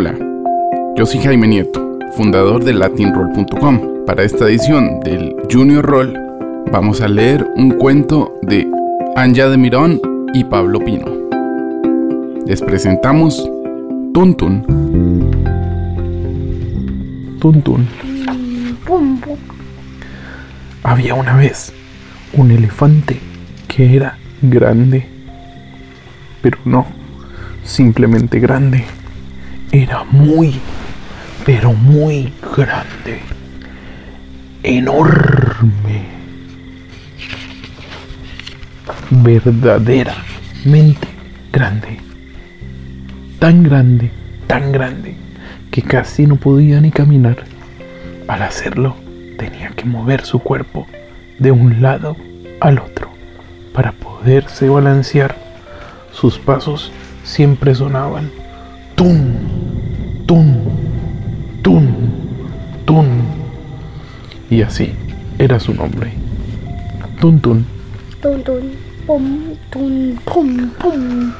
Hola, yo soy Jaime Nieto, fundador de latinroll.com. Para esta edición del Junior Roll vamos a leer un cuento de Anja de Mirón y Pablo Pino. Les presentamos Tuntun. Tuntun. Había una vez un elefante que era grande, pero no simplemente grande, era muy, pero muy grande, enorme, verdaderamente grande, tan grande, tan grande, que casi no podía ni caminar. Al hacerlo, tenía que mover su cuerpo de un lado al otro para poderse balancear. Sus pasos siempre sonaban tun, Y así era su nombre. Tun tun. Tun tun, pum, tun, pum, pum.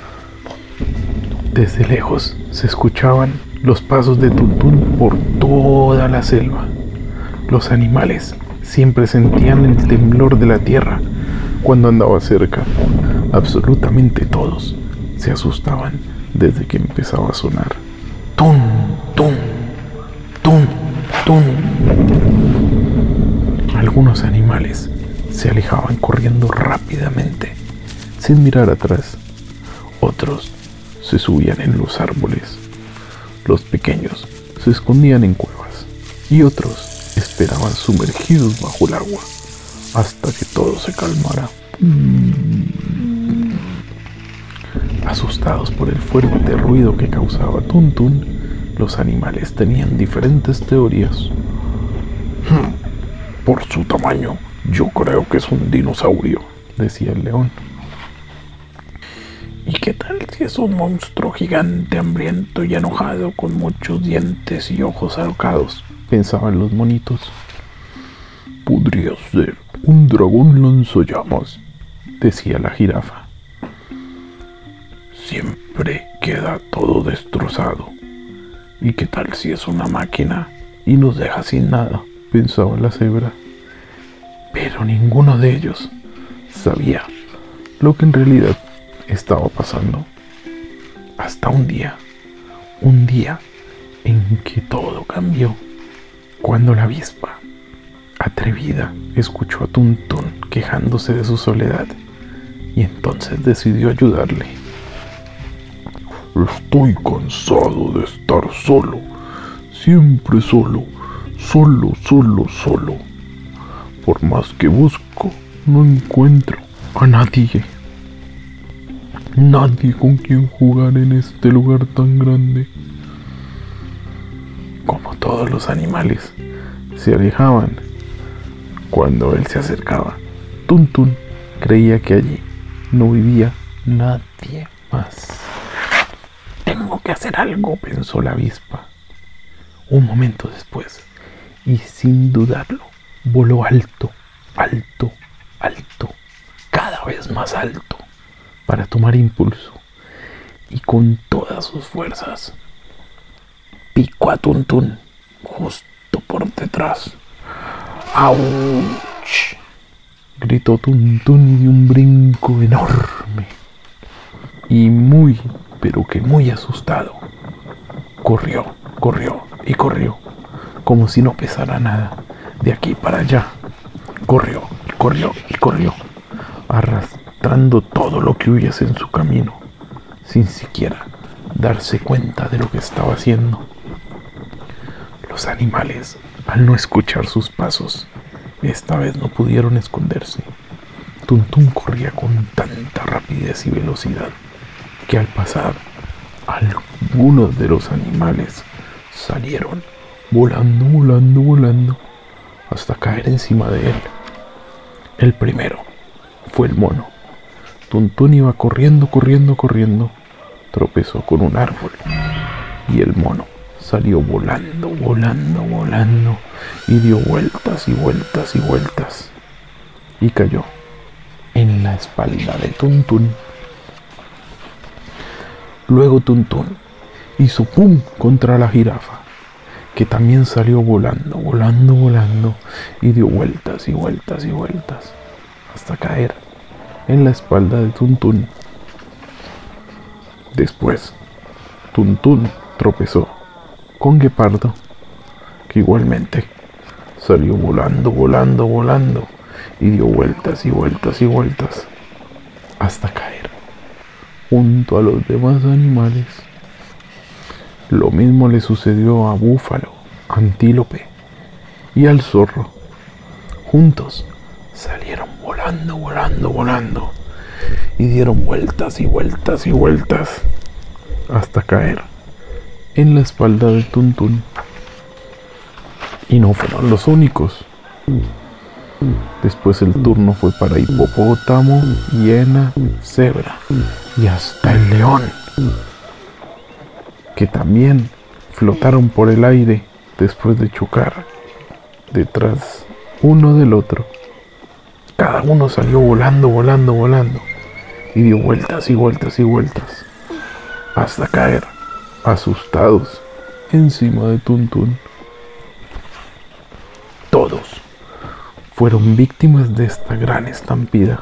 Desde lejos se escuchaban los pasos de Tuntún por toda la selva. Los animales siempre sentían el temblor de la tierra cuando andaba cerca. Absolutamente todos se asustaban desde que empezaba a sonar. Tun, tun, tun, tun. Algunos animales se alejaban corriendo rápidamente, sin mirar atrás. Otros se subían en los árboles. Los pequeños se escondían en cuevas y otros esperaban sumergidos bajo el agua hasta que todo se calmara. Asustados por el fuerte ruido que causaba Tuntun, los animales tenían diferentes teorías. Hmm, por su tamaño, yo creo que es un dinosaurio, decía el león. ¿Y qué tal si es un monstruo gigante, hambriento y enojado, con muchos dientes y ojos alocados? pensaban los monitos. Podría ser un dragón lanzallamas, decía la jirafa. Siempre queda todo destrozado. ¿Y qué tal si es una máquina y nos deja sin nada? pensaba la cebra. Pero ninguno de ellos sabía lo que en realidad estaba pasando. Hasta un día, un día en que todo cambió, cuando la avispa, atrevida, escuchó a Tuntun quejándose de su soledad y entonces decidió ayudarle. Estoy cansado de estar solo, siempre solo, solo, solo, solo. Por más que busco, no encuentro a nadie. Nadie con quien jugar en este lugar tan grande. Como todos los animales, se alejaban. Cuando él se acercaba, Tuntun creía que allí no vivía nadie más. Tengo que hacer algo, pensó la avispa. Un momento después, y sin dudarlo, voló alto, alto, alto, cada vez más alto, para tomar impulso, y con todas sus fuerzas picó a Tuntun justo por detrás. ¡Auch! Gritó Tuntun y dio un brinco enorme y muy, pero que muy asustado. Corrió, corrió y corrió, como si no pesara nada, de aquí para allá. Corrió, corrió y corrió, arrastrando todo lo que hubiese en su camino, sin siquiera darse cuenta de lo que estaba haciendo. Los animales, al no escuchar sus pasos, esta vez no pudieron esconderse. Tuntún corría con tanta rapidez y velocidad que al pasar algunos de los animales salieron volando, volando, volando hasta caer encima de él. El primero fue el mono. Tuntún iba corriendo, corriendo, corriendo. Tropezó con un árbol y el mono salió volando, volando, volando y dio vueltas y vueltas y vueltas y cayó en la espalda de Tuntún. Luego Tuntún, hizo pum contra la jirafa, que también salió volando, volando, volando, y dio vueltas y vueltas y vueltas, hasta caer en la espalda de Tuntún. Después, Tuntún tropezó con Guepardo, que igualmente salió volando, volando, volando, y dio vueltas y vueltas y vueltas, hasta caer junto a los demás animales. Lo mismo le sucedió a Búfalo, Antílope y al zorro. Juntos salieron volando, volando, volando y dieron vueltas y vueltas y vueltas hasta caer en la espalda del tuntún. Y no fueron los únicos. Después el turno fue para hipopótamo, hiena, cebra y hasta el león, que también flotaron por el aire después de chocar detrás uno del otro. Cada uno salió volando, volando, volando y dio vueltas y vueltas y vueltas hasta caer asustados encima de Tuntún. Todos fueron víctimas de esta gran estampida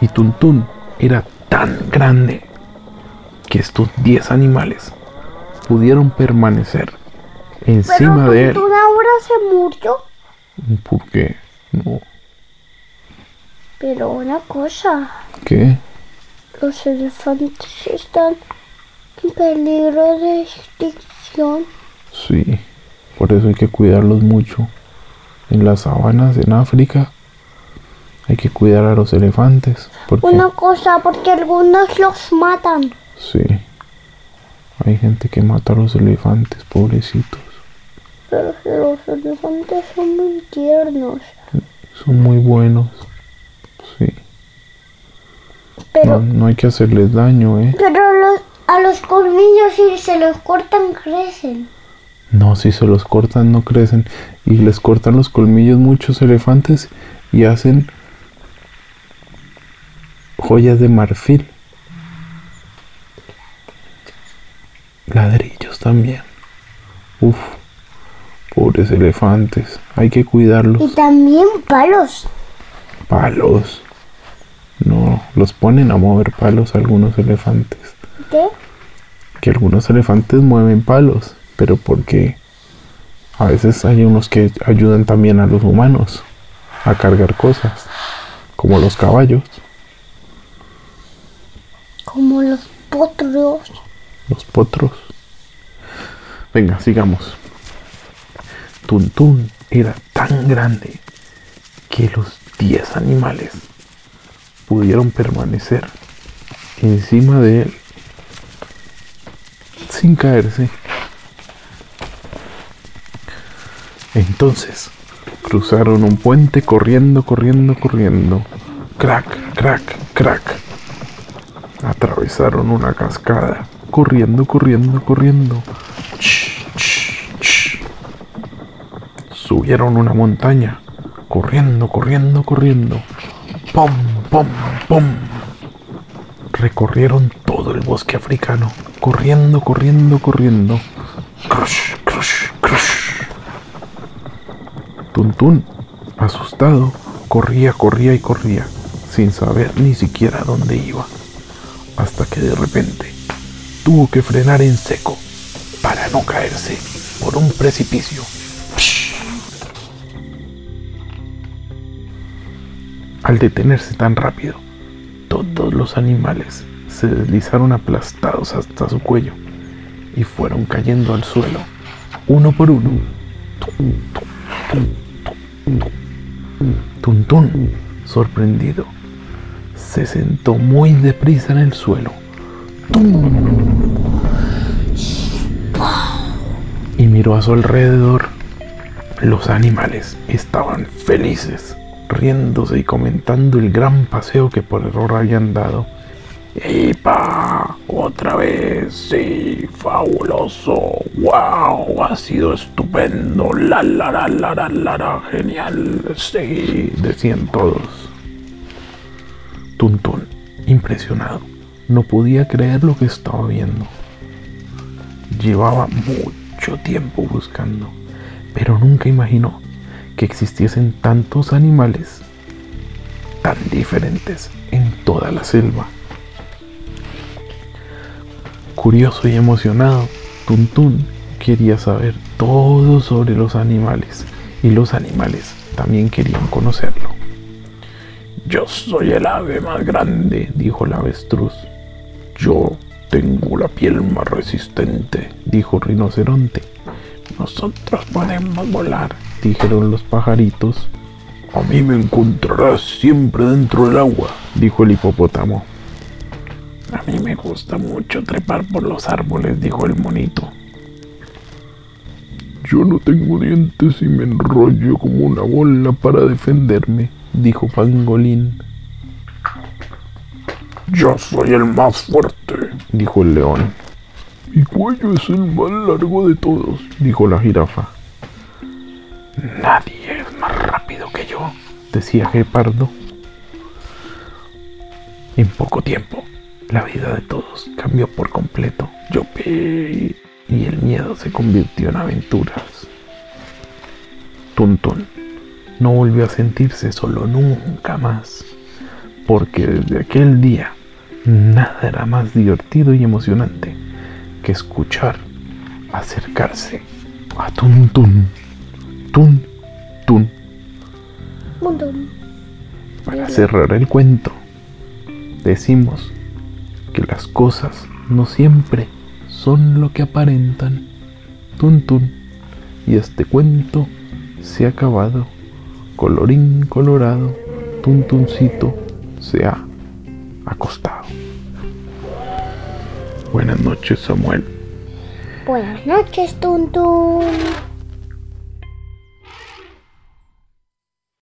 y Tuntún era tan grande que estos 10 animales pudieron permanecer encima Pero de él. Ahora se murió. ¿Por qué? No. Pero una cosa, ¿Qué? los elefantes están en peligro de extinción. Sí. Por eso hay que cuidarlos mucho. En las sabanas, en África, hay que cuidar a los elefantes. Porque, Una cosa, porque algunos los matan. sí. Hay gente que mata a los elefantes, pobrecitos. Pero los elefantes son muy tiernos. Son muy buenos. Sí. Pero, No, no hay que hacerles daño, ¿eh? pero los, a los colmillos si se los cortan crecen. No, si se los cortan no crecen. Y les cortan los colmillos muchos elefantes y hacen joyas de marfil. Ladrillos también. Uf, pobres elefantes. Hay que Y cuidarlos. también palos. Palos. No, los ponen a mover palos algunos elefantes. ¿Qué? que algunos elefantes mueven palos, pero porque a veces hay unos que ayudan también a los humanos a cargar cosas, como los caballos, Como los potros. Los potros. Venga, sigamos. Tuntún era tan grande que los 10 animales pudieron permanecer encima de él sin caerse. Entonces cruzaron un puente corriendo, corriendo, corriendo. Crack, crack, crack. Atravesaron una cascada, corriendo, corriendo, corriendo. Ch, ch, ch. Subieron una montaña, corriendo, corriendo, corriendo. Pom, pom, pom. Recorrieron todo el bosque africano, corriendo, corriendo, corriendo. Crush, crush, crush. Tuntún, asustado, corría, corría y corría, sin saber ni siquiera dónde iba, hasta que de repente tuvo que frenar en seco para no caerse por un precipicio. Al detenerse tan rápido, todos los animales se deslizaron aplastados hasta su cuello y fueron cayendo al suelo, uno por uno. Tuntún, sorprendido, se sentó muy deprisa en el suelo. Y miró a su alrededor. Los animales estaban felices, riéndose y comentando el gran paseo que por error habían dado. ¡Epa! ¡Otra vez! ¡Sí! ¡Fabuloso! ¡Wow! Ha sido estupendo. ¡La, la, la, la, la, la, la! ¡Genial! ¡Sí! Decían todos. Tuntún, impresionado, no podía creer lo que estaba viendo. llevaba mucho tiempo buscando, pero nunca imaginó que existiesen tantos animales tan diferentes en toda la selva. Curioso y emocionado, Tuntún quería saber todo sobre los animales y los animales también querían conocerlo. Yo soy el ave más grande, dijo el avestruz. Yo tengo la piel más resistente, dijo rinoceronte. Nosotros podemos volar, dijeron los pajaritos. A mí me encontrarás siempre dentro del agua, dijo el hipopótamo. A mí me gusta mucho trepar por los árboles, dijo el monito. Yo no tengo dientes y me enrollo como una bola para defenderme, dijo Pangolín. Yo soy el más fuerte, dijo el león. Mi cuello es el más largo de todos, dijo la jirafa. Nadie es más rápido que yo, decía Gepardo. En poco tiempo, la vida de todos cambió por completo. Yo y el miedo se convirtió en aventuras. Tuntun no volvió a sentirse solo nunca más, porque desde aquel día nada era más divertido y emocionante que escuchar acercarse a Tuntun. Tun, tun. Para cerrar el cuento, decimos que las cosas no siempre son lo que aparentan. Tun, tun. Y este cuento se ha acabado. Colorín colorado, tuntuncito se ha acostado. Buenas noches, Samuel. Buenas noches, Tuntun.